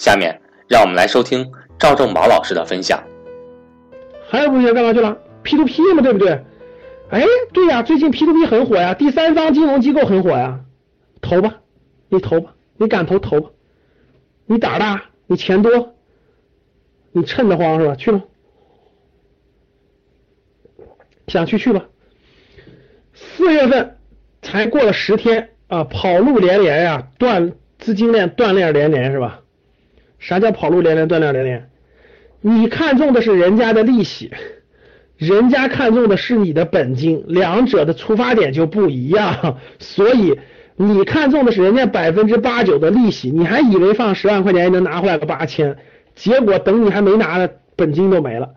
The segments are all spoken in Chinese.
下面让我们来收听赵正宝老师的分享。还有同学干嘛去了？P to P 嘛，对不对？哎，对呀，最近 P to P 很火呀，第三方金融机构很火呀，投吧，你投吧，你敢投投吧，你胆大，你钱多，你趁得慌是吧？去吧，想去去吧。四月份才过了十天啊，跑路连连呀，断资金链断链连连是吧？啥叫跑路连连断链连连？你看中的是人家的利息，人家看中的是你的本金，两者的出发点就不一样。所以你看中的是人家百分之八九的利息，你还以为放十万块钱能拿回来个八千，结果等你还没拿呢，本金都没了。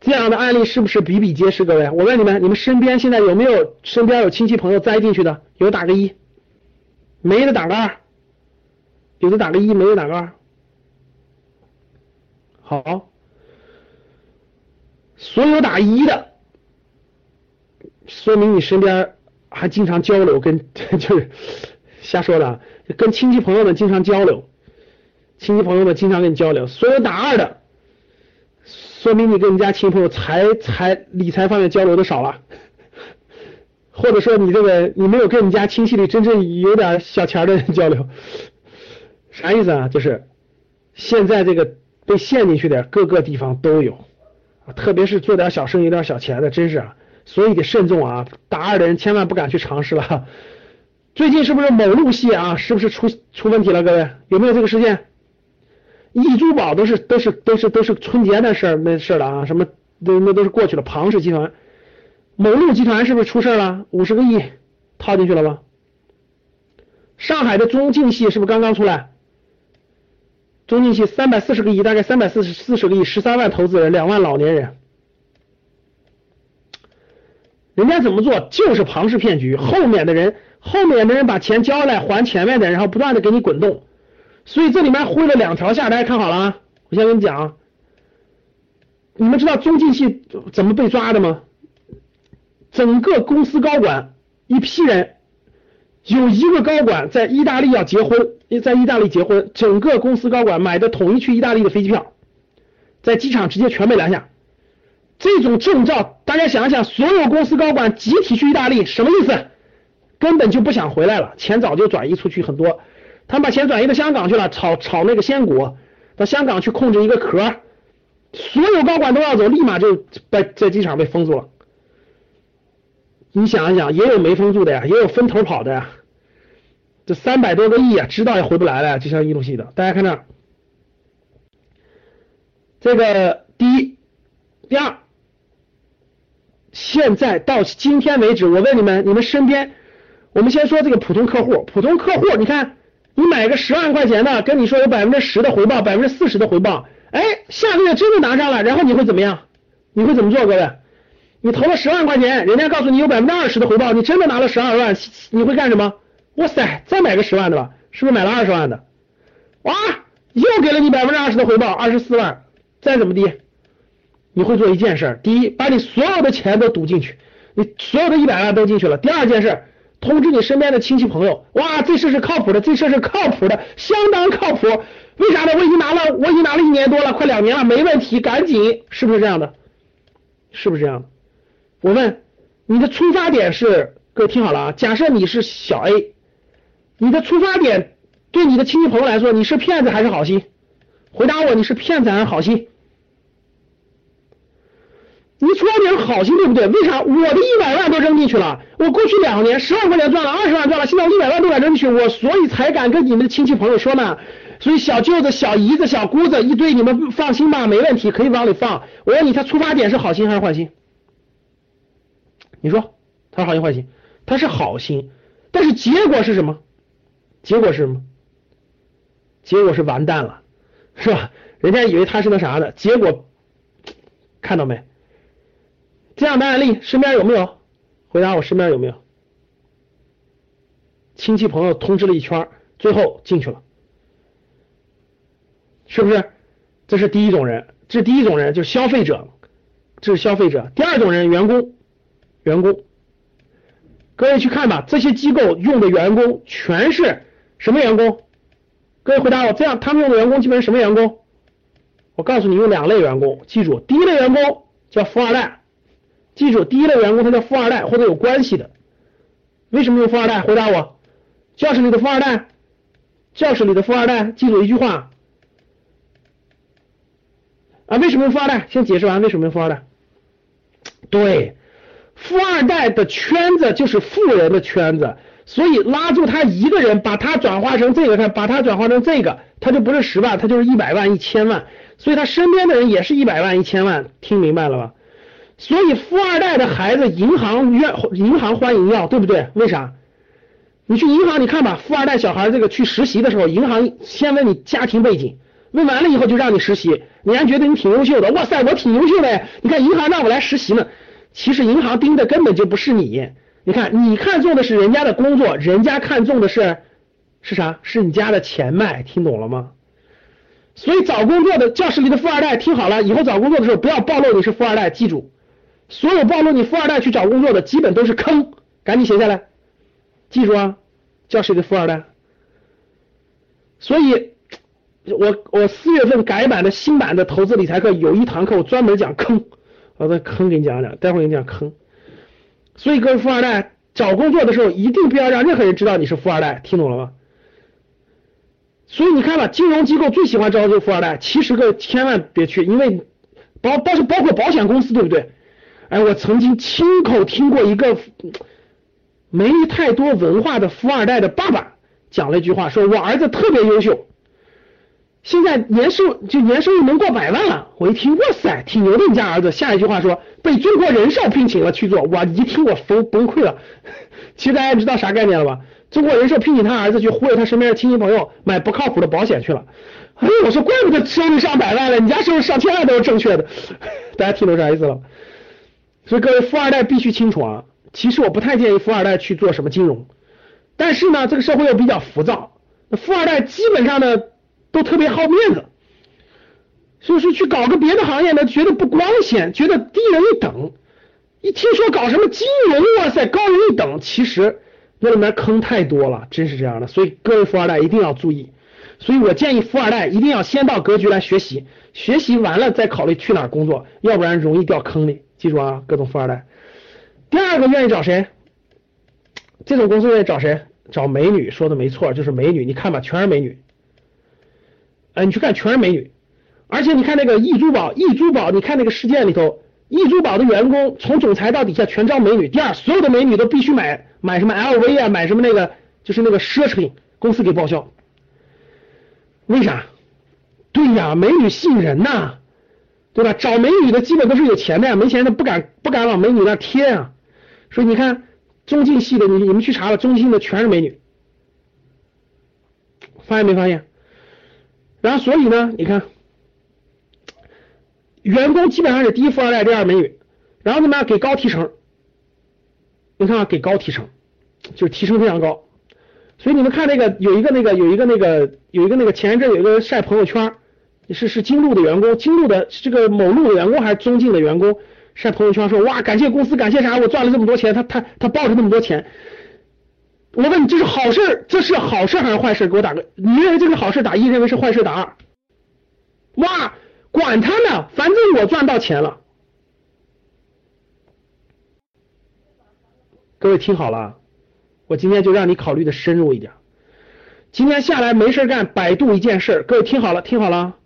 这样的案例是不是比比皆是？各位，我问你们，你们身边现在有没有身边有亲戚朋友栽进去的？有打个一，没的打个二，有的打个一，没的打个二。好，所有打一的，说明你身边还经常交流，跟 就是瞎说的，跟亲戚朋友们经常交流，亲戚朋友们经常跟你交流。所有打二的，说明你跟你家亲戚朋友财财理财方面交流的少了，或者说你这个你没有跟你家亲戚里真正有点小钱的人交流，啥意思啊？就是现在这个。被陷进去的各个地方都有，啊特别是做点小生意、有点小钱的，真是，所以得慎重啊！打二的人千万不敢去尝试了。最近是不是某路系啊？是不是出出问题了？各位有没有这个事件？易珠宝都是都是都是都是春节的事儿没事了啊？什么那那都是过去了。庞氏集团、某路集团是不是出事了？五十个亿套进去了吧？上海的中晋系是不是刚刚出来？中进系三百四十个亿，大概三百四十四十个亿，十三万投资人，两万老年人，人家怎么做？就是庞氏骗局，后面的人，后面的人把钱交来还前面的，然后不断的给你滚动，所以这里面挥了两条下，大家看好了啊！我先跟你讲，你们知道中进系怎么被抓的吗？整个公司高管一批人。有一个高管在意大利要结婚，在意大利结婚，整个公司高管买的统一去意大利的飞机票，在机场直接全被拦下。这种证照，大家想一想，所有公司高管集体去意大利，什么意思？根本就不想回来了，钱早就转移出去很多，他们把钱转移到香港去了，炒炒那个仙股，到香港去控制一个壳，所有高管都要走，立马就在在机场被封住了。你想一想，也有没封住的呀，也有分头跑的呀。这三百多个亿啊，知道也回不来了，就像一路系的。大家看这，这个第一、第二，现在到今天为止，我问你们，你们身边，我们先说这个普通客户，普通客户，你看，你买个十万块钱的，跟你说有百分之十的回报，百分之四十的回报，哎，下个月真的拿上了，然后你会怎么样？你会怎么做，各位？你投了十万块钱，人家告诉你有百分之二十的回报，你真的拿了十二万，你会干什么？哇塞，再买个十万的吧，是不是买了二十万的？哇，又给了你百分之二十的回报，二十四万，再怎么地，你会做一件事：第一，把你所有的钱都赌进去，你所有的一百万都进去了；第二件事，通知你身边的亲戚朋友，哇，这事是靠谱的，这事是靠谱的，相当靠谱。为啥呢？我已经拿了，我已经拿了一年多了，快两年了，没问题，赶紧，是不是这样的？是不是这样的？我问你的出发点是，各位听好了啊，假设你是小 A。你的出发点对你的亲戚朋友来说，你是骗子还是好心？回答我，你是骗子还是好心？你出发点好心对不对？为啥我的一百万都扔进去了？我过去两年十万块钱赚了，二十万赚了，现在我一百万都敢扔进去，我所以才敢跟你们的亲戚朋友说呢。所以小舅子、小姨子、小姑子一堆，你们放心吧，没问题，可以往里放。我问你，他出发点是好心还是坏心？你说他是好心坏心？他是好心，但是结果是什么？结果是什么？结果是完蛋了，是吧？人家以为他是那啥的，结果 看到没？这样的案例身边有没有？回答我，身边有没有？亲戚朋友通知了一圈，最后进去了，是不是？这是第一种人，这是第一种人，就是消费者，这是消费者。第二种人，员工，员工。各位去看吧，这些机构用的员工全是什么员工？各位回答我，这样他们用的员工基本是什么员工？我告诉你，用两类员工，记住，第一类员工叫富二代。记住，第一类员工他叫富二代或者有关系的。为什么用富二代？回答我，教室里的富二代，教室里的富二代。记住一句话啊，为什么用富二代？先解释完为什么用富二代。对，富二代的圈子就是富人的圈子，所以拉住他一个人，把他转化成这个，看，把他转化成这个，他就不是十万，他就是一百万、一千万，所以他身边的人也是一百万、一千万，听明白了吧？所以富二代的孩子，银行愿银行欢迎要，对不对？为啥？你去银行，你看吧，富二代小孩这个去实习的时候，银行先问你家庭背景，问完了以后就让你实习，你还觉得你挺优秀的，哇塞，我挺优秀的，你看银行让我来实习呢。其实银行盯的根本就不是你，你看你看中的是人家的工作，人家看中的是是啥？是你家的钱脉，听懂了吗？所以找工作的教室里的富二代，听好了，以后找工作的时候不要暴露你是富二代，记住。所有暴露你富二代去找工作的，基本都是坑，赶紧写下来，记住啊，教室里的富二代。所以，我我四月份改版的新版的投资理财课有一堂课，我专门讲坑，我的坑给你讲讲，待会儿给你讲坑。所以各位富二代找工作的时候，一定不要让任何人知道你是富二代，听懂了吗？所以你看吧，金融机构最喜欢招这个富二代，其实个千万别去，因为包但是包括保险公司，对不对？哎，我曾经亲口听过一个没太多文化的富二代的爸爸讲了一句话，说我儿子特别优秀，现在年收就年收入能过百万了。我一听，哇塞，挺牛的，你家儿子。下一句话说被中国人寿聘请了去做，我一听我崩崩溃了。其实大家知道啥概念了吧？中国人寿聘请他儿子去忽悠他身边的亲戚朋友买不靠谱的保险去了。哎，我说怪不得收入上百万了，你家收入上千万都是正确的。大家听懂啥意思了？所以各位富二代必须清楚啊，其实我不太建议富二代去做什么金融，但是呢，这个社会又比较浮躁，那富二代基本上呢都特别好面子，所以说去搞个别的行业呢，觉得不光鲜，觉得低人一等。一听说搞什么金融，哇塞，高人一等，其实那里面坑太多了，真是这样的。所以各位富二代一定要注意，所以我建议富二代一定要先到格局来学习，学习完了再考虑去哪儿工作，要不然容易掉坑里。记住啊，各种富二代。第二个愿意找谁？这种公司愿意找谁？找美女，说的没错，就是美女。你看吧，全是美女。你去看，全是美女。而且你看那个易珠宝，易珠宝，你看那个事件里头，易珠宝的员工从总裁到底下全招美女。第二，所有的美女都必须买买什么 LV 啊，买什么那个就是那个奢侈品，公司给报销。为啥？对呀，美女吸引人呐。对吧？找美女的基本都是有钱的呀，没钱的不敢不敢往美女那贴啊。所以你看中进系的，你你们去查了，中进的全是美女，发现没发现？然后所以呢，你看员工基本上是第一富二代，第二美女，然后怎么样给高提成？你看啊，给高提成，就是提成非常高。所以你们看那个有一个那个有一个那个有一个那个前一阵有一个晒朋友圈。是是金鹿的员工，金鹿的这个某路的员工还是中进的员工晒朋友圈说哇感谢公司感谢啥我赚了这么多钱他他他抱着那么多钱，我问你这是好事这是好事还是坏事给我打个你认为这是好事打一认为是坏事打二，哇管他呢反正我赚到钱了，各位听好了，我今天就让你考虑的深入一点，今天下来没事干百度一件事，各位听好了听好了。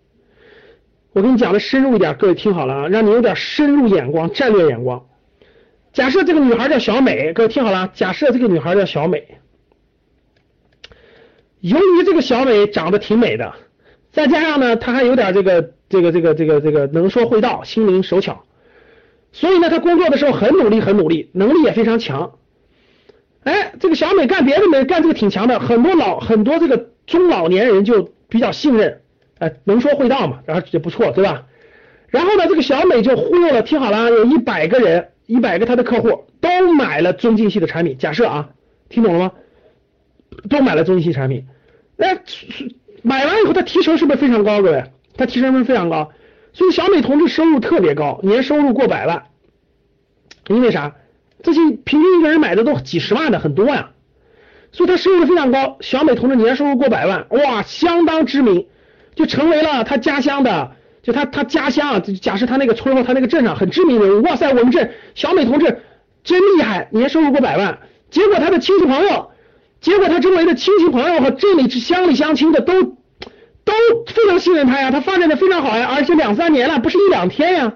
我跟你讲的深入一点，各位听好了啊，让你有点深入眼光、战略眼光。假设这个女孩叫小美，各位听好了，假设这个女孩叫小美，由于这个小美长得挺美的，再加上呢，她还有点这个这个这个这个这个能说会道、心灵手巧，所以呢，她工作的时候很努力、很努力，能力也非常强。哎，这个小美干别的没干这个挺强的，很多老很多这个中老年人就比较信任，哎，能说会道嘛，然后也不错，对吧？然后呢，这个小美就忽悠了，听好了，有一百个人。一百个他的客户都买了中进系的产品，假设啊，听懂了吗？都买了中进系产品，那买完以后他提成是不是非常高？各位，他提成是不是非常高？所以小美同志收入特别高，年收入过百万。因为啥？这些平均一个人买的都几十万的，很多呀。所以他收入非常高，小美同志年收入过百万，哇，相当知名，就成为了他家乡的。就他他家乡啊，假设他那个村或他那个镇上很知名人物，哇塞，我们镇小美同志真厉害，年收入过百万。结果他的亲戚朋友，结果他周围的亲戚朋友和镇里乡里乡亲的都都非常信任他呀，他发展的非常好呀，而且两三年了，不是一两天呀。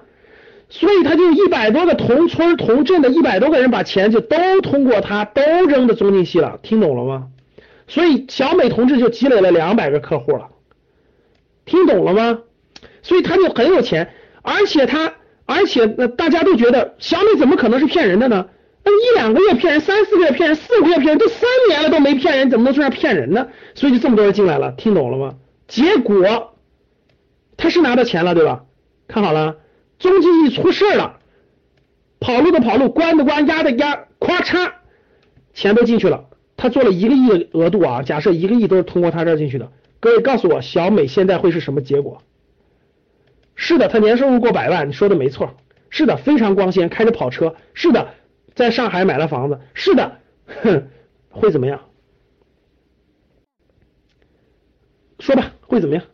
所以他就一百多个同村同镇的一百多个人把钱就都通过他都扔到中金系了，听懂了吗？所以小美同志就积累了两百个客户了，听懂了吗？所以他就很有钱，而且他，而且那大家都觉得小美怎么可能是骗人的呢？那一两个月骗人，三四个月骗人，四五个月骗人，都三年了都没骗人，怎么能说上骗人呢？所以就这么多人进来了，听懂了吗？结果他是拿到钱了，对吧？看好了，中金一出事了，跑路的跑路，关的关，压的压，咵嚓，钱都进去了。他做了一个亿的额度啊，假设一个亿都是通过他这儿进去的，各位告诉我，小美现在会是什么结果？是的，他年收入过百万，你说的没错。是的，非常光鲜，开着跑车。是的，在上海买了房子。是的，哼，会怎么样？说吧，会怎么样？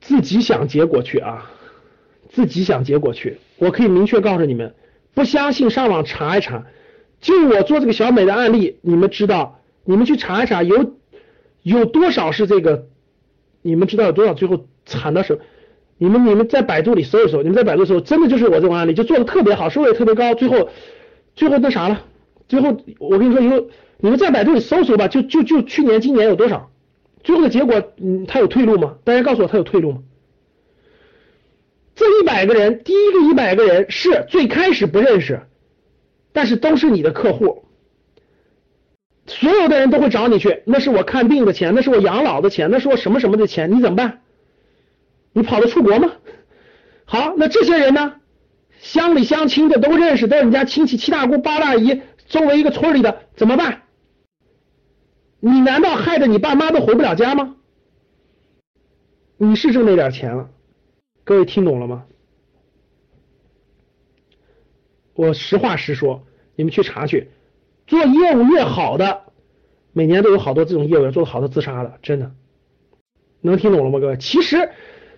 自己想结果去啊，自己想结果去。我可以明确告诉你们，不相信上网查一查。就我做这个小美的案例，你们知道，你们去查一查，有有多少是这个？你们知道有多少最后惨的时候？你们你们在百度里搜一搜，你们在百度搜，真的就是我这种案例，就做的特别好，收入也特别高，最后最后那啥了？最后我跟你说，以后你们在百度里搜搜吧，就就就去年今年有多少？最后的结果，嗯，他有退路吗？大家告诉我，他有退路吗？这一百个人，第一个一百个人是最开始不认识。但是都是你的客户，所有的人都会找你去，那是我看病的钱，那是我养老的钱，那是我什么什么的钱，你怎么办？你跑得出国吗？好，那这些人呢？乡里乡亲的都认识，都是你家亲戚，七大姑八大姨，周围一个村里的，怎么办？你难道害得你爸妈都回不了家吗？你是挣那点钱了，各位听懂了吗？我实话实说，你们去查去，做业务越好的，每年都有好多这种业务员做的好的自杀的，真的，能听懂了吗，各位？其实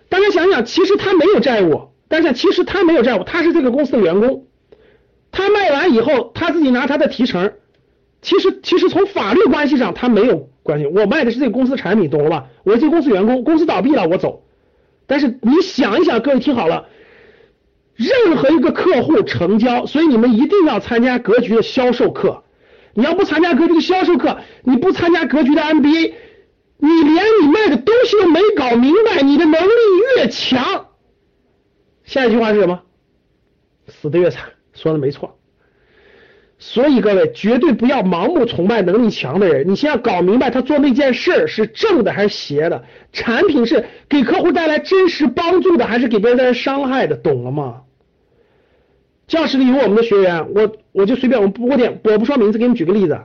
大家想想，其实他没有债务，但是其实他没有债务，他是这个公司的员工，他卖完以后，他自己拿他的提成，其实其实从法律关系上他没有关系，我卖的是这个公司产品，懂了吧？我是这公司员工，公司倒闭了我走，但是你想一想，各位听好了。任何一个客户成交，所以你们一定要参加格局的销售课。你要不参加格局的销售课，你不参加格局的 MBA，你连你卖的东西都没搞明白，你的能力越强，下一句话是什么？死的越惨。说的没错。所以各位绝对不要盲目崇拜能力强的人，你先要搞明白他做那件事儿是正的还是邪的，产品是给客户带来真实帮助的还是给别人带来伤害的，懂了吗？教室里有我们的学员，我我就随便我不点我不说名字，给你举个例子，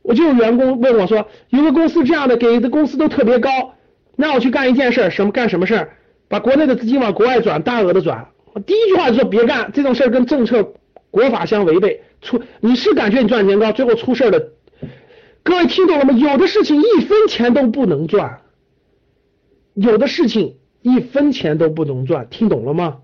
我就有员工问我说，有个公司这样的给的公司都特别高，让我去干一件事，什么干什么事儿把国内的资金往国外转，大额的转。我第一句话就说别干这种事儿，跟政策国法相违背。出你是感觉你赚钱高，最后出事了。各位听懂了吗？有的事情一分钱都不能赚，有的事情一分钱都不能赚，听懂了吗？